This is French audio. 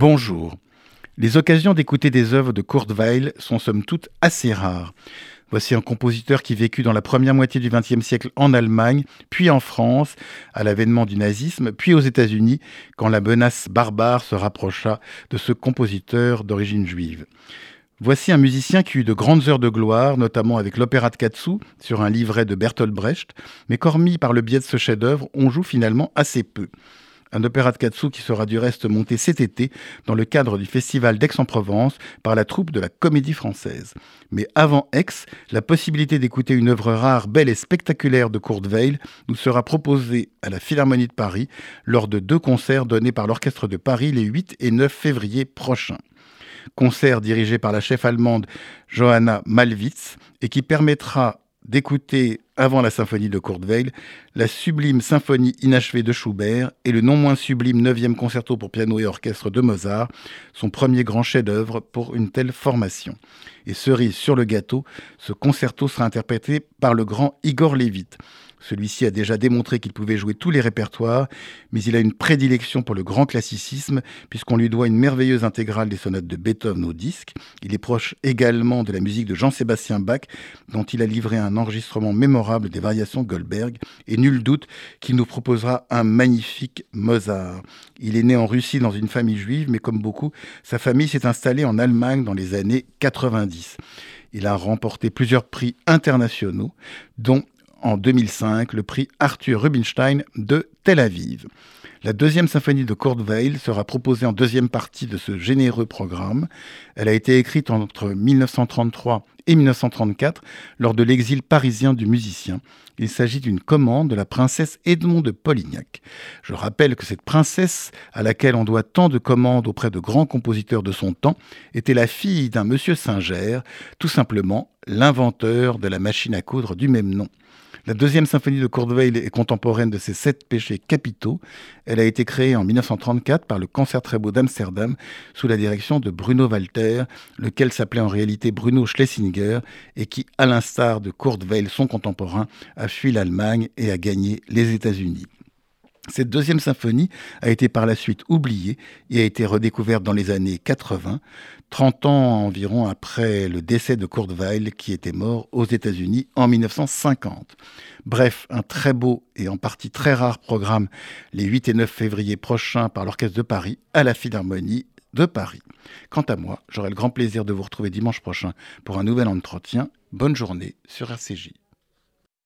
Bonjour. Les occasions d'écouter des œuvres de Kurt Weill sont somme toute assez rares. Voici un compositeur qui vécut dans la première moitié du XXe siècle en Allemagne, puis en France, à l'avènement du nazisme, puis aux États-Unis, quand la menace barbare se rapprocha de ce compositeur d'origine juive. Voici un musicien qui eut de grandes heures de gloire, notamment avec l'opéra de Katsu sur un livret de Bertolt Brecht, mais qu'hormis par le biais de ce chef-d'œuvre, on joue finalement assez peu un opéra de Katsu qui sera du reste monté cet été dans le cadre du festival d'Aix-en-Provence par la troupe de la Comédie Française. Mais avant Aix, la possibilité d'écouter une œuvre rare, belle et spectaculaire de Kurt Weill nous sera proposée à la Philharmonie de Paris lors de deux concerts donnés par l'Orchestre de Paris les 8 et 9 février prochains concert dirigé par la chef allemande Johanna Malwitz et qui permettra d'écouter, avant la symphonie de Kurt Weill, la sublime symphonie inachevée de Schubert et le non moins sublime 9e concerto pour piano et orchestre de Mozart, son premier grand chef-d'œuvre pour une telle formation. Et cerise sur le gâteau, ce concerto sera interprété par le grand Igor Levit. Celui-ci a déjà démontré qu'il pouvait jouer tous les répertoires, mais il a une prédilection pour le grand classicisme, puisqu'on lui doit une merveilleuse intégrale des sonates de Beethoven au disque. Il est proche également de la musique de Jean-Sébastien Bach, dont il a livré un enregistrement mémorable des variations Goldberg, et nul doute qu'il nous proposera un magnifique Mozart. Il est né en Russie dans une famille juive, mais comme beaucoup, sa famille s'est installée en Allemagne dans les années 90. Il a remporté plusieurs prix internationaux, dont en 2005 le prix Arthur Rubinstein de Tel Aviv. La deuxième symphonie de Kurt sera proposée en deuxième partie de ce généreux programme. Elle a été écrite entre 1933 et 1934 lors de l'exil parisien du musicien. Il s'agit d'une commande de la princesse Edmond de Polignac. Je rappelle que cette princesse, à laquelle on doit tant de commandes auprès de grands compositeurs de son temps, était la fille d'un monsieur Singer, tout simplement l'inventeur de la machine à coudre du même nom. La deuxième symphonie de Kurt Weill est contemporaine de ses sept péchés capitaux. Elle a été créée en 1934 par le Concert très beau d'Amsterdam sous la direction de Bruno Walter, lequel s'appelait en réalité Bruno Schlesinger et qui, à l'instar de Kurt Weill, son contemporain, a fui l'Allemagne et a gagné les États-Unis. Cette deuxième symphonie a été par la suite oubliée et a été redécouverte dans les années 80, 30 ans environ après le décès de Kurt qui était mort aux États-Unis en 1950. Bref, un très beau et en partie très rare programme les 8 et 9 février prochains par l'Orchestre de Paris à la Philharmonie de Paris. Quant à moi, j'aurai le grand plaisir de vous retrouver dimanche prochain pour un nouvel entretien. Bonne journée sur RCJ.